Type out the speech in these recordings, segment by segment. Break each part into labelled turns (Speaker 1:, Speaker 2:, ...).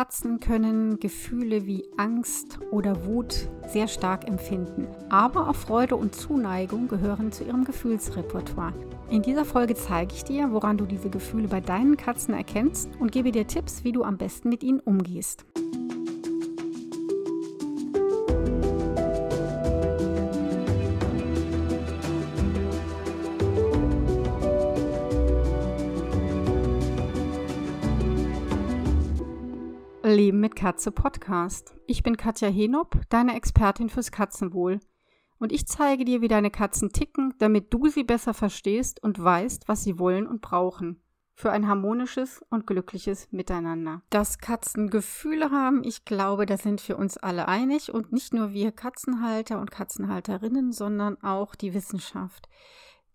Speaker 1: Katzen können Gefühle wie Angst oder Wut sehr stark empfinden. Aber auch Freude und Zuneigung gehören zu ihrem Gefühlsrepertoire. In dieser Folge zeige ich dir, woran du diese Gefühle bei deinen Katzen erkennst und gebe dir Tipps, wie du am besten mit ihnen umgehst. Katze Podcast. Ich bin Katja Henop, deine Expertin fürs Katzenwohl. Und ich zeige dir, wie deine Katzen ticken, damit du sie besser verstehst und weißt, was sie wollen und brauchen. Für ein harmonisches und glückliches Miteinander. Dass Katzen Gefühle haben, ich glaube, da sind wir uns alle einig. Und nicht nur wir Katzenhalter und Katzenhalterinnen, sondern auch die Wissenschaft.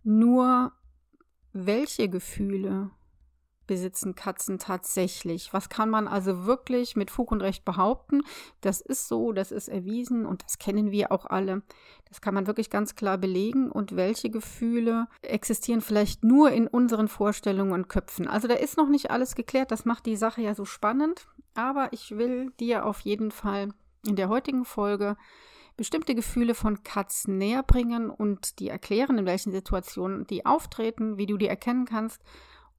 Speaker 1: Nur welche Gefühle besitzen Katzen tatsächlich? Was kann man also wirklich mit Fug und Recht behaupten? Das ist so, das ist erwiesen und das kennen wir auch alle. Das kann man wirklich ganz klar belegen. Und welche Gefühle existieren vielleicht nur in unseren Vorstellungen und Köpfen? Also da ist noch nicht alles geklärt. Das macht die Sache ja so spannend. Aber ich will dir auf jeden Fall in der heutigen Folge bestimmte Gefühle von Katzen näher bringen und die erklären, in welchen Situationen die auftreten, wie du die erkennen kannst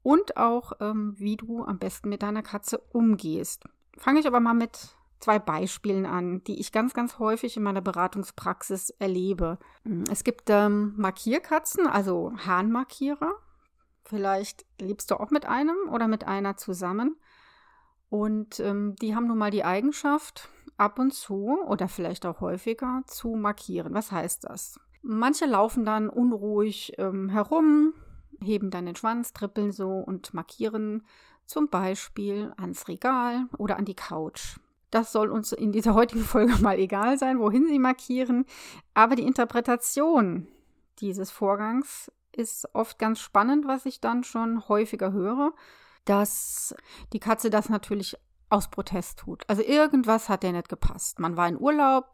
Speaker 1: und auch, ähm, wie du am besten mit deiner Katze umgehst. Fange ich aber mal mit zwei Beispielen an, die ich ganz, ganz häufig in meiner Beratungspraxis erlebe. Mm, es gibt ähm, Markierkatzen, also Hahnmarkierer. Vielleicht lebst du auch mit einem oder mit einer zusammen. Und ähm, die haben nun mal die Eigenschaft, ab und zu oder vielleicht auch häufiger zu markieren. Was heißt das? Manche laufen dann unruhig ähm, herum, heben dann den Schwanz, trippeln so und markieren zum Beispiel ans Regal oder an die Couch. Das soll uns in dieser heutigen Folge mal egal sein, wohin sie markieren. Aber die Interpretation dieses Vorgangs ist oft ganz spannend, was ich dann schon häufiger höre, dass die Katze das natürlich aus Protest tut. Also irgendwas hat der nicht gepasst. Man war in Urlaub,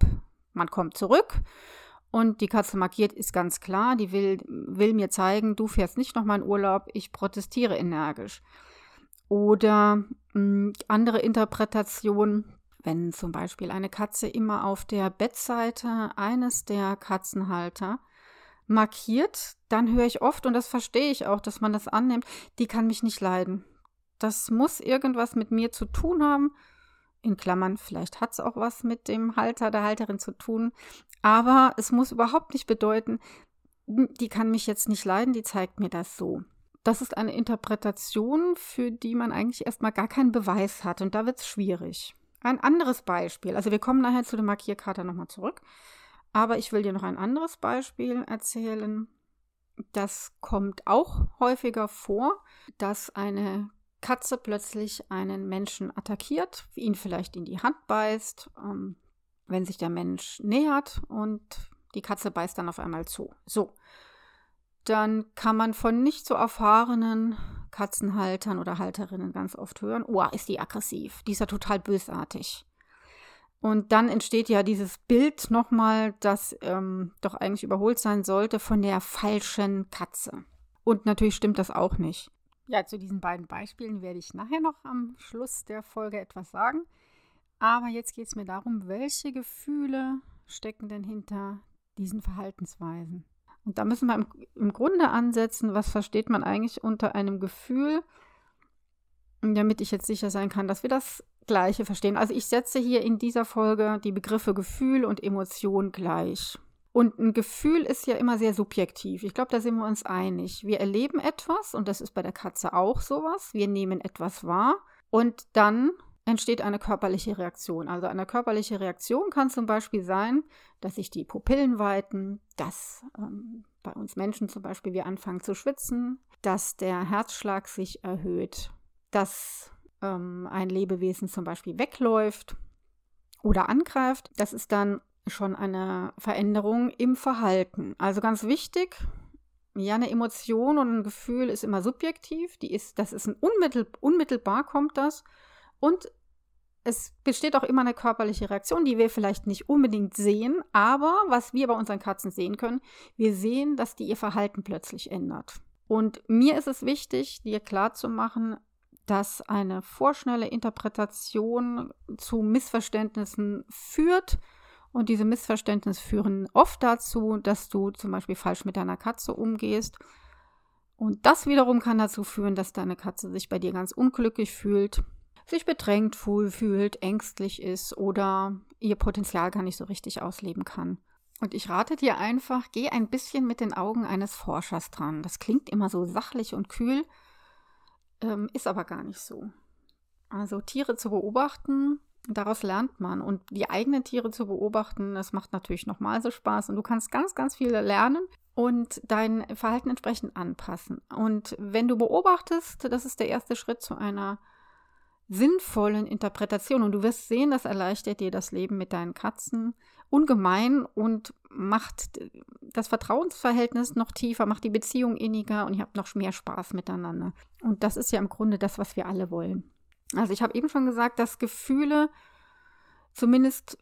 Speaker 1: man kommt zurück und die Katze markiert ist ganz klar, die will, will mir zeigen, du fährst nicht nochmal in Urlaub, ich protestiere energisch. Oder mh, hm, andere Interpretation, wenn zum Beispiel eine Katze immer auf der Bettseite eines der Katzenhalter markiert, dann höre ich oft, und das verstehe ich auch, dass man das annimmt, die kann mich nicht leiden. Das muss irgendwas mit mir zu tun haben in Klammern, vielleicht hat es auch was mit dem Halter, der Halterin zu tun. Aber es muss überhaupt nicht bedeuten, die kann mich jetzt nicht leiden, die zeigt mir das so. Das ist eine Interpretation, für die man eigentlich erstmal gar keinen Beweis hat. Und da wird es schwierig. Ein anderes Beispiel, also wir kommen nachher zu der Markierkarte nochmal zurück. Aber ich will dir noch ein anderes Beispiel erzählen. Das kommt auch häufiger vor, dass eine Katze plötzlich einen Menschen attackiert, ihn vielleicht in die Hand beißt, ähm, wenn sich der Mensch nähert und die Katze beißt dann auf einmal zu. So, dann kann man von nicht so erfahrenen Katzenhaltern oder Halterinnen ganz oft hören, oh, ist die aggressiv, die ist ja total bösartig. Und dann entsteht ja dieses Bild nochmal, das ähm, doch eigentlich überholt sein sollte, von der falschen Katze. Und natürlich stimmt das auch nicht. Ja, zu diesen beiden Beispielen werde ich nachher noch am Schluss der Folge etwas sagen. Aber jetzt geht es mir darum, welche Gefühle stecken denn hinter diesen Verhaltensweisen. Und da müssen wir im, im Grunde ansetzen, was versteht man eigentlich unter einem Gefühl, damit ich jetzt sicher sein kann, dass wir das Gleiche verstehen. Also ich setze hier in dieser Folge die Begriffe Gefühl und Emotion gleich. Und ein Gefühl ist ja immer sehr subjektiv. Ich glaube, da sind wir uns einig. Wir erleben etwas und das ist bei der Katze auch sowas. Wir nehmen etwas wahr und dann entsteht eine körperliche Reaktion. Also eine körperliche Reaktion kann zum Beispiel sein, dass sich die Pupillen weiten, dass ähm, bei uns Menschen zum Beispiel wir anfangen zu schwitzen, dass der Herzschlag sich erhöht, dass ähm, ein Lebewesen zum Beispiel wegläuft oder angreift. Das ist dann schon eine Veränderung im Verhalten. Also ganz wichtig, ja, eine Emotion und ein Gefühl ist immer subjektiv. Die ist, das ist ein unmittel, unmittelbar kommt das. Und es besteht auch immer eine körperliche Reaktion, die wir vielleicht nicht unbedingt sehen, aber was wir bei unseren Katzen sehen können, wir sehen, dass die ihr Verhalten plötzlich ändert. Und mir ist es wichtig, dir klarzumachen, dass eine vorschnelle Interpretation zu Missverständnissen führt. Und diese Missverständnisse führen oft dazu, dass du zum Beispiel falsch mit deiner Katze umgehst. Und das wiederum kann dazu führen, dass deine Katze sich bei dir ganz unglücklich fühlt, sich bedrängt fühlt, ängstlich ist oder ihr Potenzial gar nicht so richtig ausleben kann. Und ich rate dir einfach, geh ein bisschen mit den Augen eines Forschers dran. Das klingt immer so sachlich und kühl, ähm, ist aber gar nicht so. Also Tiere zu beobachten, daraus lernt man. Und die eigenen Tiere zu beobachten, das macht natürlich nochmal so Spaß. Und du kannst ganz, ganz viel lernen und dein Verhalten entsprechend anpassen. Und wenn du beobachtest, das ist der erste Schritt zu einer sinnvollen Interpretation. Und du wirst sehen, das erleichtert dir das Leben mit deinen Katzen ungemein und macht das Vertrauensverhältnis noch tiefer, macht die Beziehung inniger und ihr habt noch mehr Spaß miteinander. Und das ist ja im Grunde das, was wir alle wollen. Also ich habe eben schon gesagt, dass Gefühle, zumindest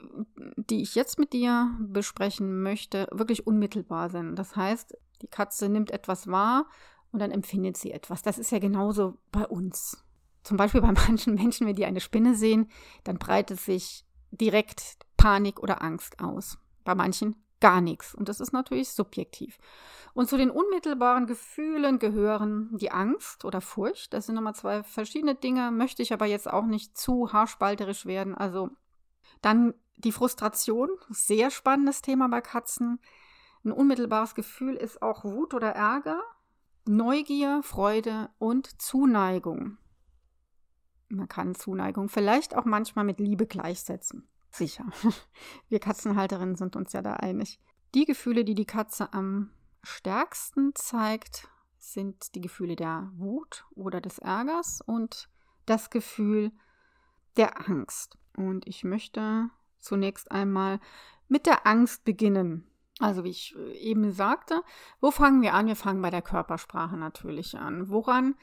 Speaker 1: die ich jetzt mit dir besprechen möchte, wirklich unmittelbar sind. Das heißt, die Katze nimmt etwas wahr und dann empfindet sie etwas. Das ist ja genauso bei uns. Zum Beispiel bei manchen Menschen, wenn die eine Spinne sehen, dann breitet sich direkt Panik oder Angst aus. Bei manchen gar nichts. Und das ist natürlich subjektiv. Und zu den unmittelbaren Gefühlen gehören die Angst oder Furcht. Das sind nochmal zwei verschiedene Dinge, möchte ich aber jetzt auch nicht zu haarspalterisch werden. Also dann die Frustration, sehr spannendes Thema bei Katzen. Ein unmittelbares Gefühl ist auch Wut oder Ärger, Neugier, Freude und Zuneigung. Man kann Zuneigung vielleicht auch manchmal mit Liebe gleichsetzen. Sicher. Wir Katzenhalterinnen sind uns ja da einig. Die Gefühle, die die Katze am stärksten zeigt, sind die Gefühle der Wut oder des Ärgers und das Gefühl der Angst. Und ich möchte zunächst einmal mit der Angst beginnen. Also wie ich äh, eben sagte, wo fangen wir an? Wir fangen bei der Körpersprache natürlich an. Woran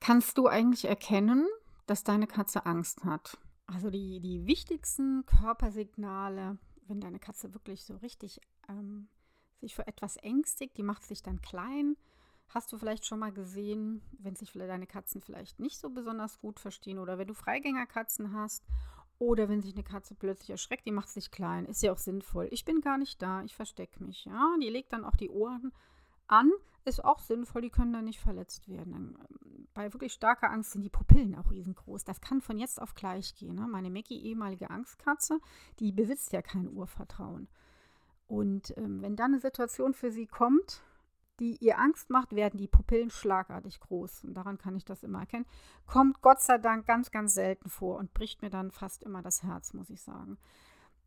Speaker 1: kannst du eigentlich erkennen, dass deine Katze Angst hat? Also die, die wichtigsten Körpersignale, wenn deine Katze wirklich so richtig ähm, sich für etwas ängstigt, die macht sich dann klein. Hast du vielleicht schon mal gesehen, wenn sich deine Katzen vielleicht nicht so besonders gut verstehen oder wenn du Freigängerkatzen hast oder wenn sich eine Katze plötzlich erschreckt, die macht sich klein. Ist ja auch sinnvoll. Ich bin gar nicht da, ich verstecke mich. Ja, die legt dann auch die Ohren an, ist auch sinnvoll, die können dann nicht verletzt werden. Bei wirklich starker Angst sind die Pupillen auch riesengroß. Das kann von jetzt auf gleich gehen. Ne? Meine Mackie, ehemalige Angstkatze, die besitzt ja kein Urvertrauen. Und ähm, wenn dann eine Situation für sie kommt, die ihr Angst macht, werden die Pupillen schlagartig groß. Und daran kann ich das immer erkennen. Kommt Gott sei Dank ganz, ganz selten vor und bricht mir dann fast immer das Herz, muss ich sagen.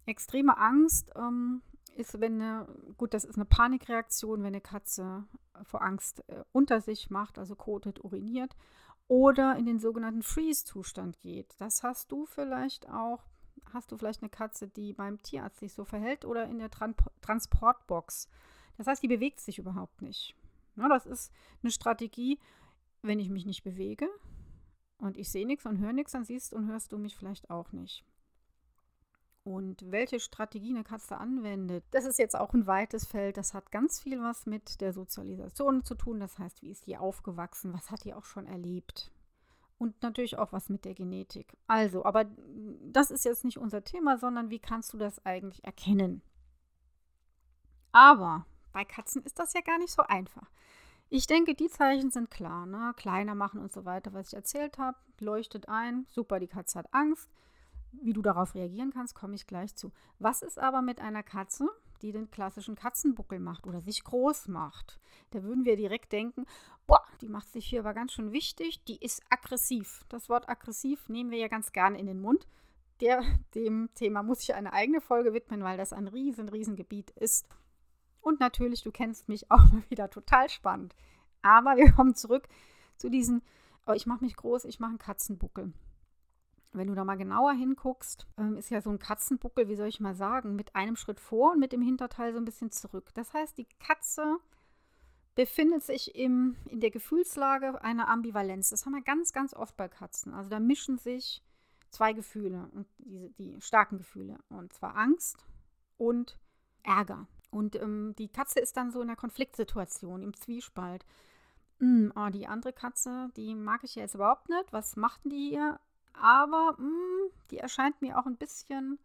Speaker 1: Extreme Angst ähm, ist, wenn eine, gut, das ist eine Panikreaktion, wenn eine Katze vor Angst äh, unter sich macht, also kotet, uriniert oder in den sogenannten Freeze-Zustand geht. Das hast du vielleicht auch, hast du vielleicht eine Katze, die beim Tierarzt sich so verhält oder in der Tran Transportbox. Das heißt, die bewegt sich überhaupt nicht. Ja, das ist eine Strategie, wenn ich mich nicht bewege und ich sehe nichts und höre nichts, dann siehst und hörst du mich vielleicht auch nicht und welche Strategie eine Katze anwendet. Das ist jetzt auch ein weites Feld. Das hat ganz viel was mit der Sozialisation zu tun. Das heißt, wie ist die aufgewachsen? Was hat die auch schon erlebt? Und natürlich auch was mit der Genetik. Also, aber das ist jetzt nicht unser Thema, sondern wie kannst du das eigentlich erkennen? Aber bei Katzen ist das ja gar nicht so einfach. Ich denke, die Zeichen sind klar. Ne? Kleiner machen und so weiter, was ich erzählt habe. Leuchtet ein. Super, die Katze hat Angst. Wie du darauf reagieren kannst, komme ich gleich zu. Was ist aber mit einer Katze, die den klassischen Katzenbuckel macht oder sich groß macht? Da würden wir direkt denken, boah, die macht sich hier aber ganz schön wichtig, die ist aggressiv. Das Wort aggressiv nehmen wir ja ganz gerne in den Mund. Der, dem Thema muss ich eine eigene Folge widmen, weil das ein riesen, riesen Gebiet ist. Und natürlich, du kennst mich auch mal wieder total spannend. Aber wir kommen zurück zu diesen, oh, ich mache mich groß, ich mache einen Katzenbuckel. Wenn du da mal genauer hinguckst, ähm, ist ja so ein Katzenbuckel, wie soll ich mal sagen, mit einem Schritt vor und mit dem Hinterteil so ein bisschen zurück. Das heißt, die Katze befindet sich im, in der Gefühlslage einer Ambivalenz. Das haben wir ganz, ganz oft bei Katzen. Also da mischen sich zwei Gefühle, und die, die starken Gefühle, und zwar Angst und Ärger. Und ähm, die Katze ist dann so in einer Konfliktsituation, im Zwiespalt. hm, oh, die andere Katze, die mag ich ja jetzt überhaupt nicht. Was macht die hier? Aber mh, hm, die erscheint mir auch ein bisschen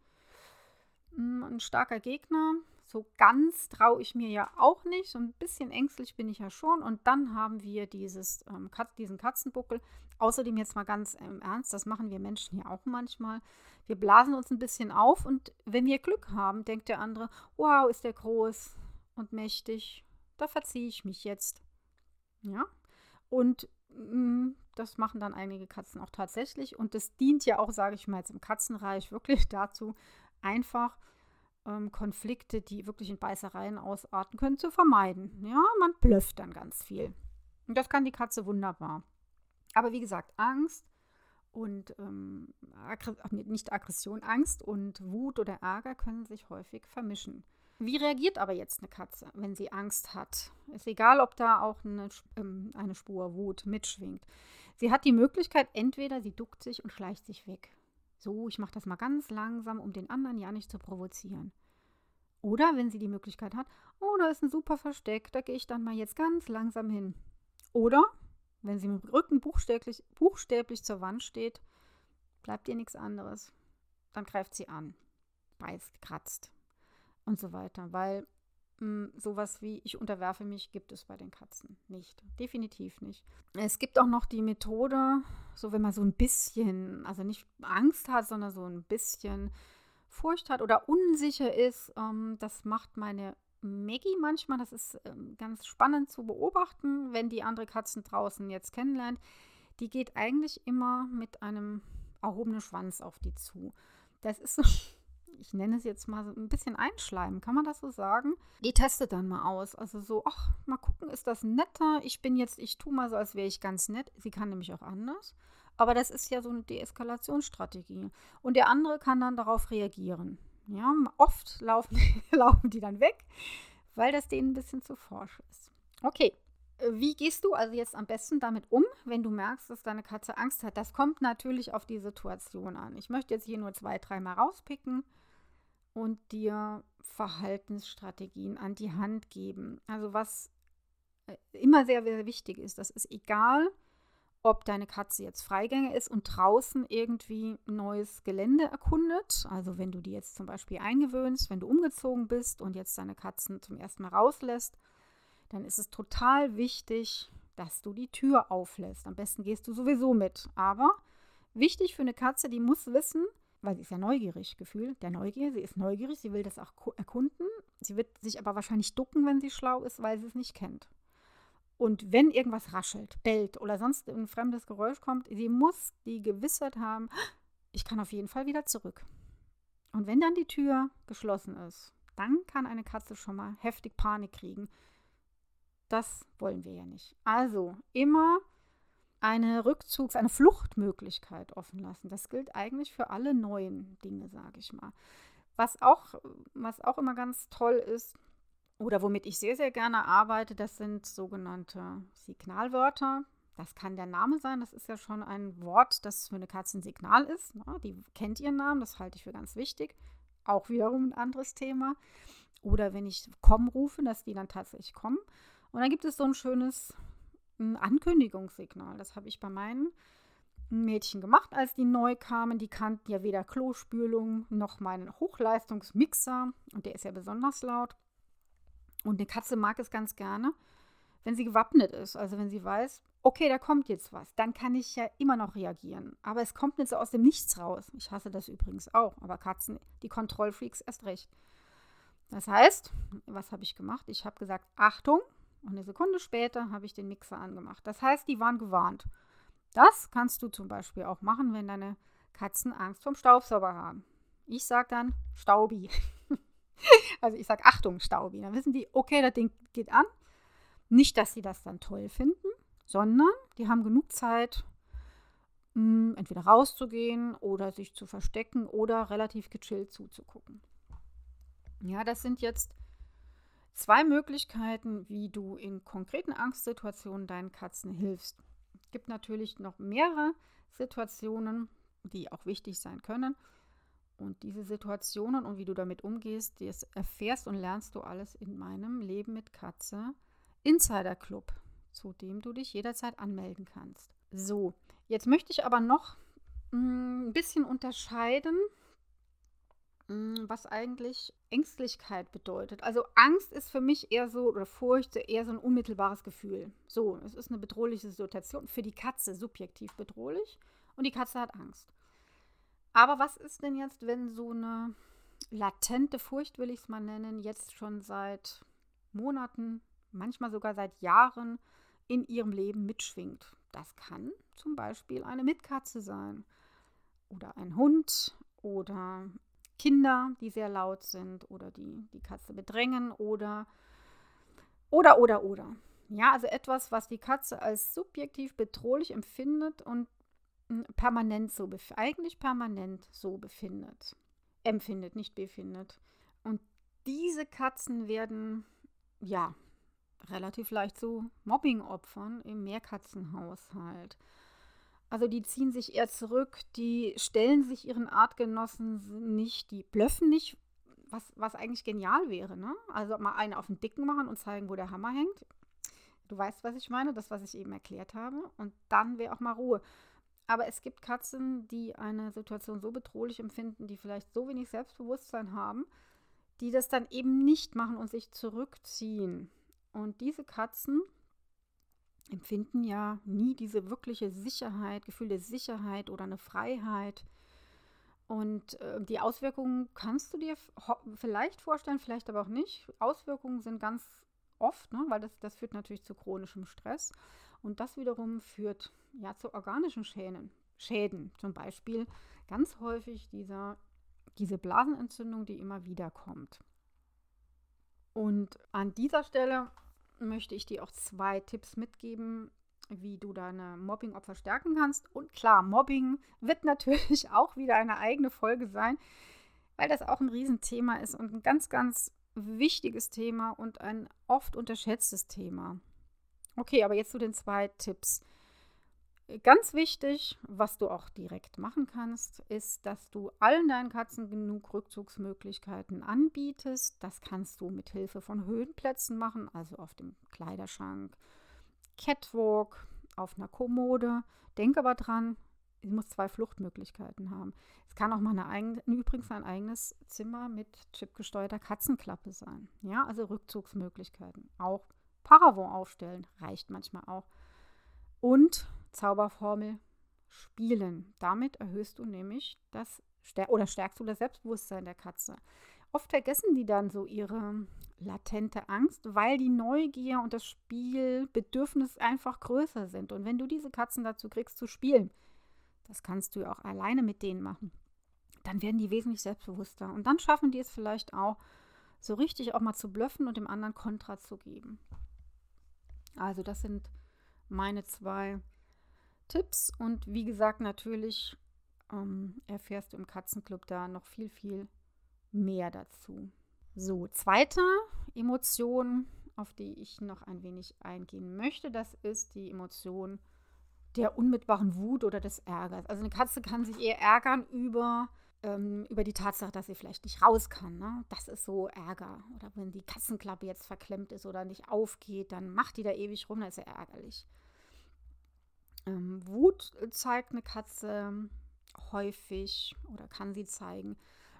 Speaker 1: mh, hm, ein starker Gegner. So ganz traue ich mir ja auch nicht. So ein bisschen ängstlich bin ich ja schon. Und dann haben wir dieses, ähm, Kat diesen Katzenbuckel. Außerdem jetzt mal ganz im Ernst, das machen wir Menschen ja auch manchmal. Wir blasen uns ein bisschen auf und wenn wir Glück haben, denkt der andere, wow, ist der groß und mächtig. Da verziehe ich mich jetzt. Ja. Und mm, das machen dann einige Katzen auch tatsächlich. Und das dient ja auch, sage ich mal jetzt im Katzenreich, wirklich dazu, einfach ähm, Konflikte, die wirklich in Beißereien ausarten können, zu vermeiden. Ja, man blöfft dann ganz viel. Und das kann die Katze wunderbar. Aber wie gesagt, Angst und ähm, nicht Aggression, Angst und Wut oder Ärger können sich häufig vermischen. Wie reagiert aber jetzt eine Katze, wenn sie Angst hat? Ist egal, ob da auch eine, ähm, eine Spur Wut mitschwingt. Sie hat die Möglichkeit, entweder sie duckt sich und schleicht sich weg. So, ich mache das mal ganz langsam, um den anderen ja nicht zu provozieren. Oder wenn sie die Möglichkeit hat, oh, da ist ein super Versteck, da gehe ich dann mal jetzt ganz langsam hin. Oder wenn sie mit dem Rücken buchstäblich, buchstäblich zur Wand steht, bleibt ihr nichts anderes. Dann greift sie an, beißt, kratzt und so weiter. Weil mh, hm, sowas wie ich unterwerfe mich gibt es bei den Katzen nicht. Definitiv nicht. Es gibt auch noch die Methode, so wenn man so ein bisschen, also nicht Angst hat, sondern so ein bisschen Furcht hat oder unsicher ist. Ähm, das macht meine Maggie manchmal. Das ist ähm, ganz spannend zu beobachten, wenn die andere Katzen draußen jetzt kennenlernt. Die geht eigentlich immer mit einem erhobenen Schwanz auf die zu. Das ist so ich nenne es jetzt mal ein bisschen einschleimen, kann man das so sagen? Die testet dann mal aus. Also so, ach, mal gucken, ist das netter? Ich bin jetzt, ich tue mal so, als wäre ich ganz nett. Sie kann nämlich auch anders. Aber das ist ja so eine Deeskalationsstrategie. Und der andere kann dann darauf reagieren. Ja, oft laufen, laufen die dann weg, weil das denen ein bisschen zu forsch ist. Okay, wie gehst du also jetzt am besten damit um, wenn du merkst, dass deine Katze Angst hat? Das kommt natürlich auf die Situation an. Ich möchte jetzt hier nur zwei, dreimal rauspicken und dir Verhaltensstrategien an die Hand geben. Also was äh, immer sehr, sehr wichtig ist, das ist egal, ob deine Katze jetzt Freigänger ist und draußen irgendwie neues Gelände erkundet. Also wenn du die jetzt zum Beispiel eingewöhnst, wenn du umgezogen bist und jetzt deine Katzen zum ersten Mal rauslässt, dann ist es total wichtig, dass du die Tür auflässt. Am besten gehst du sowieso mit. Aber wichtig für eine Katze, die muss wissen, weil sie ist ja neugierig gefühlt, der Neugier, sie ist neugierig, sie will das auch erkunden. Sie wird sich aber wahrscheinlich ducken, wenn sie schlau ist, weil sie es nicht kennt. Und wenn irgendwas raschelt, bellt oder sonst ein fremdes Geräusch kommt, sie muss die Gewissheit haben, ich kann auf jeden Fall wieder zurück. Und wenn dann die Tür geschlossen ist, dann kann eine Katze schon mal heftig Panik kriegen. Das wollen wir ja nicht. Also immer eine Rückzugs-, eine Fluchtmöglichkeit offen lassen. Das gilt eigentlich für alle neuen Dinge, sage ich mal. Was auch, was auch immer ganz toll ist, oder womit ich sehr, sehr gerne arbeite, das sind sogenannte Signalwörter. Das kann der Name sein. Das ist ja schon ein Wort, das für eine Katze ein Signal ist. Ne? Die kennt ihren Namen, das halte ich für ganz wichtig. Auch wiederum ein anderes Thema. Oder wenn ich komm rufe, dass die dann tatsächlich kommen. Und dann gibt es so ein schönes ein Ankündigungssignal. Das habe ich bei meinen Mädchen gemacht, als die neu kamen. Die kannten ja weder Klospülung noch meinen Hochleistungsmixer und der ist ja besonders laut. Und eine Katze mag es ganz gerne, wenn sie gewappnet ist. Also wenn sie weiß, okay, da kommt jetzt was, dann kann ich ja immer noch reagieren. Aber es kommt nicht so aus dem Nichts raus. Ich hasse das übrigens auch, aber Katzen, die Kontrollfreaks erst recht. Das heißt, was habe ich gemacht? Ich habe gesagt, Achtung, und eine Sekunde später habe ich den Mixer angemacht. Das heißt, die waren gewarnt. Das kannst du zum Beispiel auch machen, wenn deine Katzen Angst vom Staubsauger haben. Ich sage dann Staubi. also ich sage Achtung, Staubi. Dann wissen die, okay, das Ding geht an. Nicht, dass sie das dann toll finden, sondern die haben genug Zeit, mh, hm, entweder rauszugehen oder sich zu verstecken oder relativ gechillt zuzugucken. Ja, das sind jetzt zwei Möglichkeiten, wie du in konkreten Angstsituationen deinen Katzen hilfst. Es gibt natürlich noch mehrere Situationen, die auch wichtig sein können. Und diese Situationen und wie du damit umgehst, das erfährst und lernst du alles in meinem Leben mit Katze Insider Club. zu dem du dich jederzeit anmelden kannst. So, jetzt möchte ich aber noch mm, ein bisschen unterscheiden, was eigentlich Ängstlichkeit bedeutet. Also Angst ist für mich eher so, oder Furcht eher so ein unmittelbares Gefühl. So, es ist eine bedrohliche Situation. Für die Katze subjektiv bedrohlich und die Katze hat Angst. Aber was ist denn jetzt, wenn so eine latente Furcht, will ich es mal nennen, jetzt schon seit Monaten, manchmal sogar seit Jahren in ihrem Leben mitschwingt? Das kann zum Beispiel eine Mitkatze sein oder ein Hund oder Kinder, die sehr laut sind oder die die Katze bedrängen oder oder oder oder. Ja, also etwas, was die Katze als subjektiv bedrohlich empfindet und permanent so, eigentlich permanent so befindet. Empfindet, nicht befindet. Und diese Katzen werden, ja, relativ leicht zu Mobbing-Opfern im Mehrkatzenhaushalt. Also die ziehen sich eher zurück, die stellen sich ihren Artgenossen nicht, die blöffen nicht, was, was eigentlich genial wäre. Ne? Also mal eine auf den Dicken machen und zeigen, wo der Hammer hängt. Du weißt, was ich meine, das, was ich eben erklärt habe. Und dann wäre auch mal Ruhe. Aber es gibt Katzen, die eine Situation so bedrohlich empfinden, die vielleicht so wenig Selbstbewusstsein haben, die das dann eben nicht machen und sich zurückziehen. Und diese Katzen empfinden ja nie diese wirkliche Sicherheit, Gefühl der Sicherheit oder eine Freiheit. Und äh, die Auswirkungen kannst du dir vielleicht vorstellen, vielleicht aber auch nicht. Auswirkungen sind ganz oft, ne, weil das, das führt natürlich zu chronischem Stress. Und das wiederum führt ja zu organischen Schäden. Schäden, zum Beispiel ganz häufig dieser, diese Blasenentzündung, die immer wieder kommt. Und an dieser Stelle möchte ich dir auch zwei Tipps mitgeben, wie du deine Mobbing-Opfer stärken kannst. Und klar, Mobbing wird natürlich auch wieder eine eigene Folge sein, weil das auch ein Riesenthema ist und ein ganz, ganz wichtiges Thema und ein oft unterschätztes Thema. Okay, aber jetzt zu den zwei Tipps. Ganz wichtig, was du auch direkt machen kannst, ist, dass du allen deinen Katzen genug Rückzugsmöglichkeiten anbietest. Das kannst du mit Hilfe von Höhenplätzen machen, also auf dem Kleiderschrank, Catwalk, auf einer Kommode. Denk aber dran, sie muss zwei Fluchtmöglichkeiten haben. Es kann auch mal eine eigene, übrigens ein eigenes Zimmer mit chipgesteuerter Katzenklappe sein. Ja, also Rückzugsmöglichkeiten. Auch Paravent aufstellen reicht manchmal auch. Und Zauberformel spielen. Damit erhöhst du nämlich das oder stärkst du das Selbstbewusstsein der Katze. Oft vergessen die dann so ihre latente Angst, weil die Neugier und das Spielbedürfnis einfach größer sind. Und wenn du diese Katzen dazu kriegst zu spielen, das kannst du ja auch alleine mit denen machen, dann werden die wesentlich selbstbewusster. Und dann schaffen die es vielleicht auch, so richtig auch mal zu blöffen und dem anderen Kontra zu geben. Also das sind meine zwei Tipps und wie gesagt, natürlich ähm, erfährst du im Katzenclub da noch viel, viel mehr dazu. So, zweite Emotion, auf die ich noch ein wenig eingehen möchte, das ist die Emotion der unmittelbaren Wut oder des Ärgers. Also eine Katze kann sich eher ärgern über, ähm, über die Tatsache, dass sie vielleicht nicht raus kann. Ne? Das ist so Ärger. Oder wenn die Katzenklappe jetzt verklemmt ist oder nicht aufgeht, dann macht die da ewig rum, das ist ja ärgerlich. Ähm, Wut zeigt eine Katze häufig oder kann sie zeigen.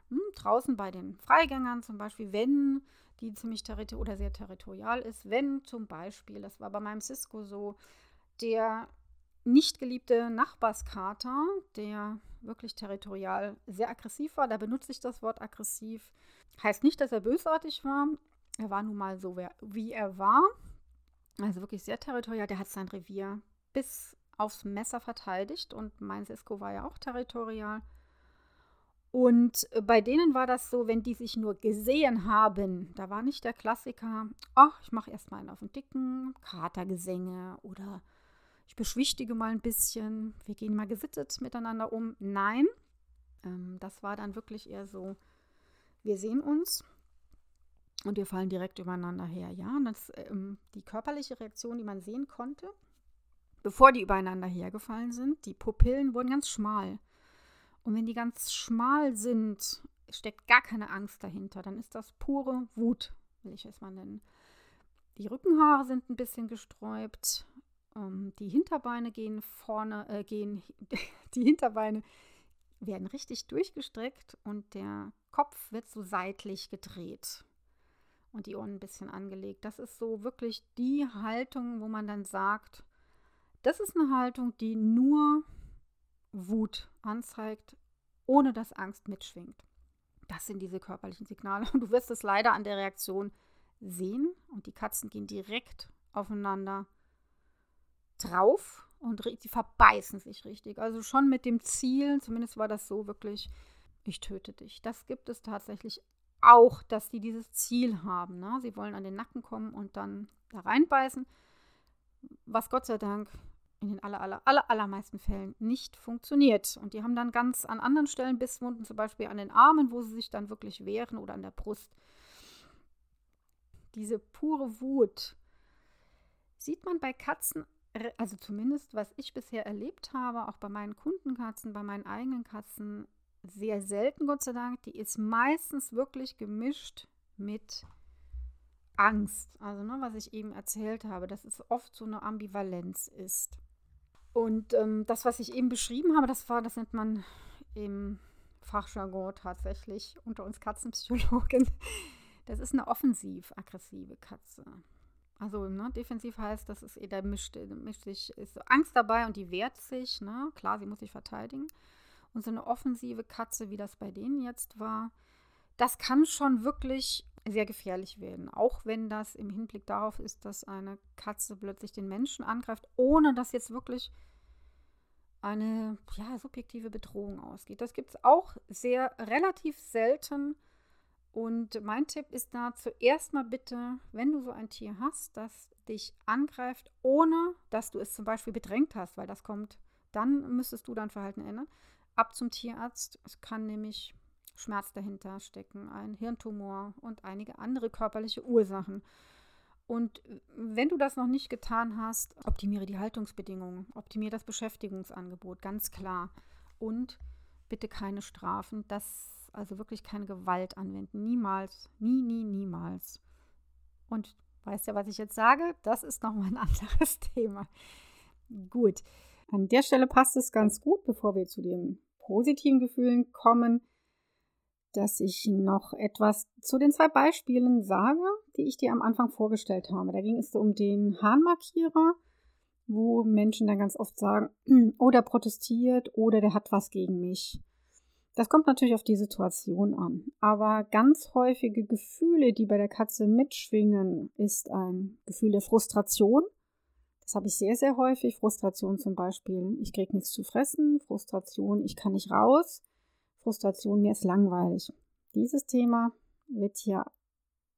Speaker 1: Hm, draußen bei den Freigängern zum Beispiel, wenn die ziemlich territorial oder sehr territorial ist, wenn zum Beispiel, das war bei meinem Cisco so, der nicht geliebte Nachbarskater, der wirklich territorial sehr aggressiv war, da benutze ich das Wort aggressiv, heißt nicht, dass er bösartig war. Er war nun mal so, wie er war. Also wirklich sehr territorial. Der hat sein Revier bis aufs Messer verteidigt und mein Cisco war ja auch territorial. Und äh, bei denen war das so, wenn die sich nur gesehen haben, da war nicht der Klassiker, ach, ich mache erstmal einen auf den dicken, Katergesänge oder ich beschwichtige mal ein bisschen, wir gehen mal gesittet miteinander um. Nein, ähm, das war dann wirklich eher so, wir sehen uns und wir fallen direkt übereinander her. Ja, und das, ähm, die körperliche Reaktion, die man sehen konnte, bevor die übereinander hergefallen sind, die Pupillen wurden ganz schmal. Und wenn die ganz schmal sind, steckt gar keine Angst dahinter. Dann ist das pure Wut, will ich es mal nennen. Die Rückenhaare sind ein bisschen gesträubt. Ähm, die Hinterbeine gehen vorne, äh, gehen, die Hinterbeine werden richtig durchgestreckt und der Kopf wird so seitlich gedreht und die Ohren ein bisschen angelegt. Das ist so wirklich die Haltung, wo man dann sagt, das ist eine Haltung, die nur Wut anzeigt, ohne dass Angst mitschwingt. Das sind diese körperlichen Signale. Und du wirst es leider an der Reaktion sehen. Und die Katzen gehen direkt aufeinander drauf und die verbeißen sich richtig. Also schon mit dem Ziel, zumindest war das so wirklich, ich töte dich. Das gibt es tatsächlich auch, dass die dieses Ziel haben. Ne? Sie wollen an den Nacken kommen und dann da reinbeißen, was Gott sei Dank in den aller, aller, aller, allermeisten Fällen nicht funktioniert. Und die haben dann ganz an anderen Stellen Bisswunden, zum Beispiel an den Armen, wo sie sich dann wirklich wehren oder an der Brust. Diese pure Wut sieht man bei Katzen, also zumindest was ich bisher erlebt habe, auch bei meinen Kundenkatzen, bei meinen eigenen Katzen, sehr selten, Gott sei Dank. Die ist meistens wirklich gemischt mit Angst. Also, ne, was ich eben erzählt habe, dass es oft so eine Ambivalenz ist. Und ähm, das, was ich eben beschrieben habe, das war, das nennt man im Fachjargon tatsächlich unter uns Katzenpsychologen. Das ist eine offensiv-aggressive Katze. Also ne, defensiv heißt, das ist eh, da mischt, mischt sich, ist Angst dabei und die wehrt sich. Ne? Klar, sie muss sich verteidigen. Und so eine offensive Katze, wie das bei denen jetzt war, das kann schon wirklich sehr gefährlich werden. Auch wenn das im Hinblick darauf ist, dass eine Katze plötzlich den Menschen angreift, ohne dass jetzt wirklich eine ja, subjektive Bedrohung ausgeht. Das gibt es auch sehr relativ selten. Und mein Tipp ist da zuerst mal bitte, wenn du so ein Tier hast, das dich angreift, ohne dass du es zum Beispiel bedrängt hast, weil das kommt, dann müsstest du dein Verhalten ändern. Ab zum Tierarzt. Es kann nämlich Schmerz dahinter stecken, ein Hirntumor und einige andere körperliche Ursachen. Und wenn du das noch nicht getan hast, optimiere die Haltungsbedingungen, optimiere das Beschäftigungsangebot, ganz klar. Und bitte keine Strafen, das also wirklich keine Gewalt anwenden. Niemals, nie, nie, niemals. Und weißt ja, was ich jetzt sage? Das ist nochmal ein anderes Thema. Gut. An der Stelle passt es ganz gut, bevor wir zu den positiven Gefühlen kommen dass ich noch etwas zu den zwei Beispielen sage, die ich dir am Anfang vorgestellt habe. Da ging es um den Hahnmarkierer, wo Menschen dann ganz oft sagen, oh, protestiert oder der hat was gegen mich. Das kommt natürlich auf die Situation an. Aber ganz häufige Gefühle, die bei der Katze mitschwingen, ist ein Gefühl der Frustration. Das habe ich sehr, sehr häufig. Frustration zum Beispiel, ich kriege nichts zu fressen. Frustration, ich kann nicht raus. Frustration, mir ist langweilig. Dieses Thema wird hier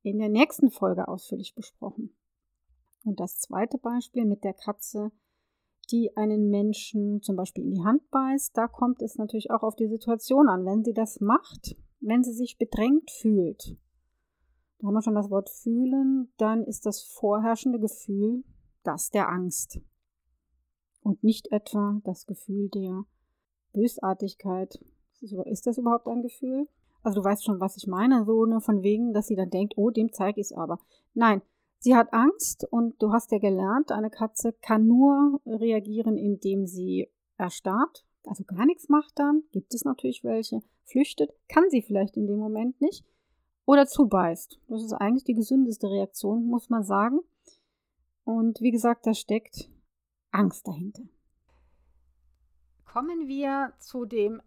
Speaker 1: in der nächsten Folge ausführlich besprochen. Und das zweite Beispiel mit der Katze, die einen Menschen zum Beispiel in die Hand beißt, da kommt es natürlich auch auf die Situation an. Wenn sie das macht, wenn sie sich bedrängt fühlt, da haben wir schon das Wort fühlen, dann ist das vorherrschende Gefühl das der Angst und nicht etwa das Gefühl der Bösartigkeit ist das überhaupt ein Gefühl? Also du weißt schon, was ich meine, so ne, von wegen, dass sie dann denkt, oh, dem zeige ich es aber. Nein, sie hat Angst und du hast ja gelernt, eine Katze kann nur reagieren, indem sie erstarrt, also gar nichts macht dann, gibt es natürlich welche, flüchtet, kann sie vielleicht in dem Moment nicht, oder zubeißt. Das ist eigentlich die gesündeste Reaktion, muss man sagen. Und wie gesagt, da steckt Angst dahinter. Kommen wir zu dem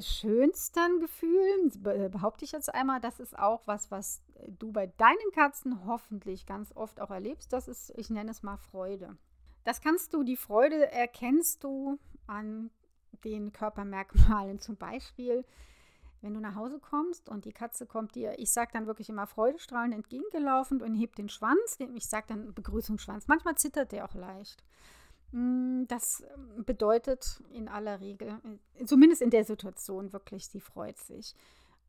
Speaker 1: schönsten Gefühlen, äh, behaupte ich jetzt einmal, das ist auch was, was äh, du bei deinen Katzen hoffentlich ganz oft auch erlebst. Das ist, ich nenne es mal Freude. Das kannst du, die Freude erkennst du an den Körpermerkmalen. Zum Beispiel, wenn du nach Hause kommst und die Katze kommt dir, ich sage dann wirklich immer freudestrahlend entgegengelaufen und hebt den Schwanz. Ich sage dann Begrüßungsschwanz. Manchmal zittert der auch leicht. Mm, das ähm, bedeutet in aller Regel, äh, zumindest in der Situation wirklich, sie freut sich.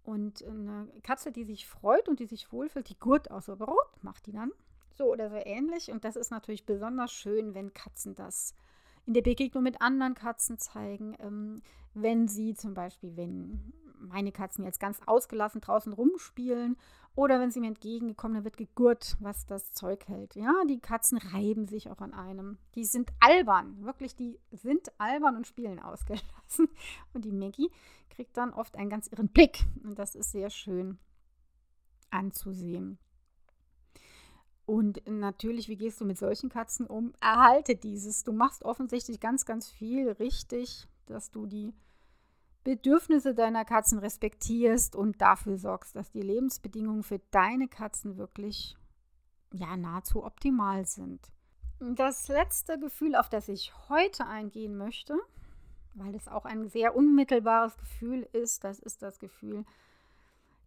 Speaker 1: Und eine Katze, die sich freut und die sich wohlfühlt, die gurt auch so rot macht die dann. So oder so ähnlich. Und das ist natürlich besonders schön, wenn Katzen das in der Begegnung mit anderen Katzen zeigen. Ähm, wenn sie zum Beispiel, wenn meine Katzen jetzt ganz ausgelassen draußen rumspielen oder wenn sie mir entgegengekommen, dann wird gegurt, was das Zeug hält. Ja, die Katzen reiben sich auch an einem. Die sind albern, wirklich, die sind albern und spielen ausgelassen. Und die Maggie kriegt dann oft einen ganz irren Blick. Und das ist sehr schön anzusehen. Und natürlich, wie gehst du mit solchen Katzen um? Erhalte dieses. Du machst offensichtlich ganz, ganz viel richtig, dass du die Bedürfnisse deiner Katzen respektierst und dafür sorgst, dass die Lebensbedingungen für deine Katzen wirklich ja nahezu optimal sind. Das letzte Gefühl, auf das ich heute eingehen möchte, weil es auch ein sehr unmittelbares Gefühl ist, das ist das Gefühl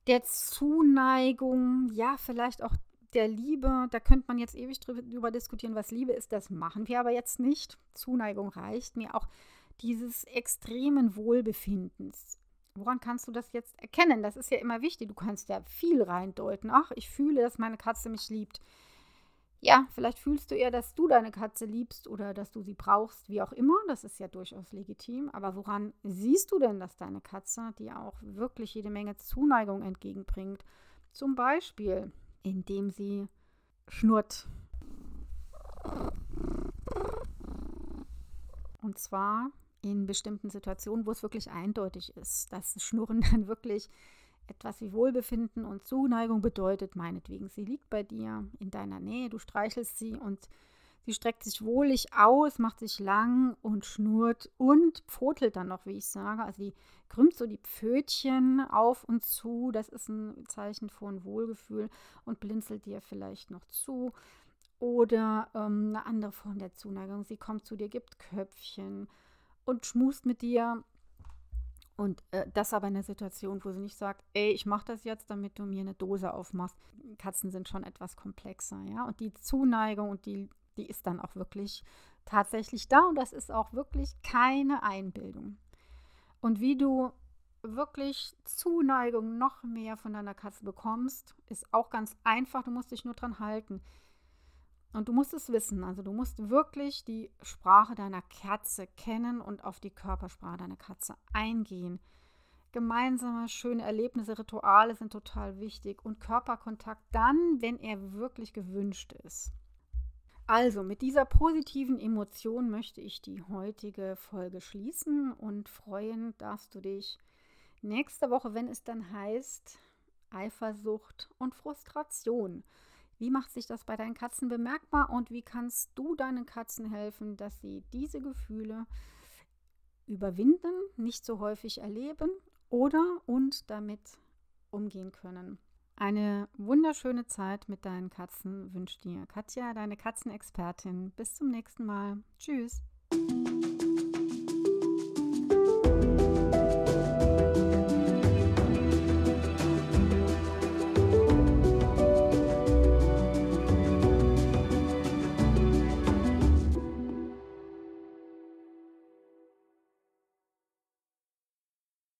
Speaker 1: der Zuneigung, ja, vielleicht auch der Liebe. Da könnte man jetzt ewig drüber diskutieren, was Liebe ist. Das machen wir aber jetzt nicht. Zuneigung reicht mir auch dieses extremen Wohlbefindens. Woran kannst du das jetzt erkennen? Das ist ja immer wichtig. Du kannst ja viel reindeuten. Ach, ich fühle, dass meine Katze mich liebt. Ja, vielleicht fühlst du eher, dass du deine Katze liebst oder dass du sie brauchst, wie auch immer. Das ist ja durchaus legitim. Aber woran siehst du denn, dass deine Katze dir auch wirklich jede Menge Zuneigung entgegenbringt? Zum Beispiel, indem sie schnurrt. Und zwar in bestimmten Situationen, wo es wirklich eindeutig ist, dass Schnurren dann wirklich etwas wie Wohlbefinden und Zuneigung bedeutet, meinetwegen, sie liegt bei dir in deiner Nähe, du streichelst sie und sie streckt sich wohlig aus, macht sich lang und schnurrt und pfotelt dann noch, wie ich sage. Also die krümmt so die Pfötchen auf und zu, das ist ein Zeichen von Wohlgefühl und blinzelt dir vielleicht noch zu. Oder ähm, eine andere Form der Zuneigung. Sie kommt zu dir, gibt Köpfchen und schmust mit dir. Und äh, das aber in der Situation, wo sie nicht sagt, ey, ich mache das jetzt, damit du mir eine Dose aufmachst. Katzen sind schon etwas komplexer, ja. Und die Zuneigung und die, die ist dann auch wirklich tatsächlich da und das ist auch wirklich keine Einbildung. Und wie du wirklich Zuneigung noch mehr von deiner Katze bekommst, ist auch ganz einfach. Du musst dich nur dran halten. Und du musst es wissen, also du musst wirklich die Sprache deiner Katze kennen und auf die Körpersprache deiner Katze eingehen. Gemeinsame, schöne Erlebnisse, Rituale sind total wichtig und Körperkontakt dann, wenn er wirklich gewünscht ist. Also, mit dieser positiven Emotion möchte ich die heutige Folge schließen und freuen darfst du dich nächste Woche, wenn es dann heißt Eifersucht und Frustration. Wie macht sich das bei deinen Katzen bemerkbar und wie kannst du deinen Katzen helfen, dass sie diese Gefühle überwinden, nicht so häufig erleben oder und damit umgehen können? Eine wunderschöne Zeit mit deinen Katzen wünscht dir Katja, deine Katzenexpertin. Bis zum nächsten Mal. Tschüss.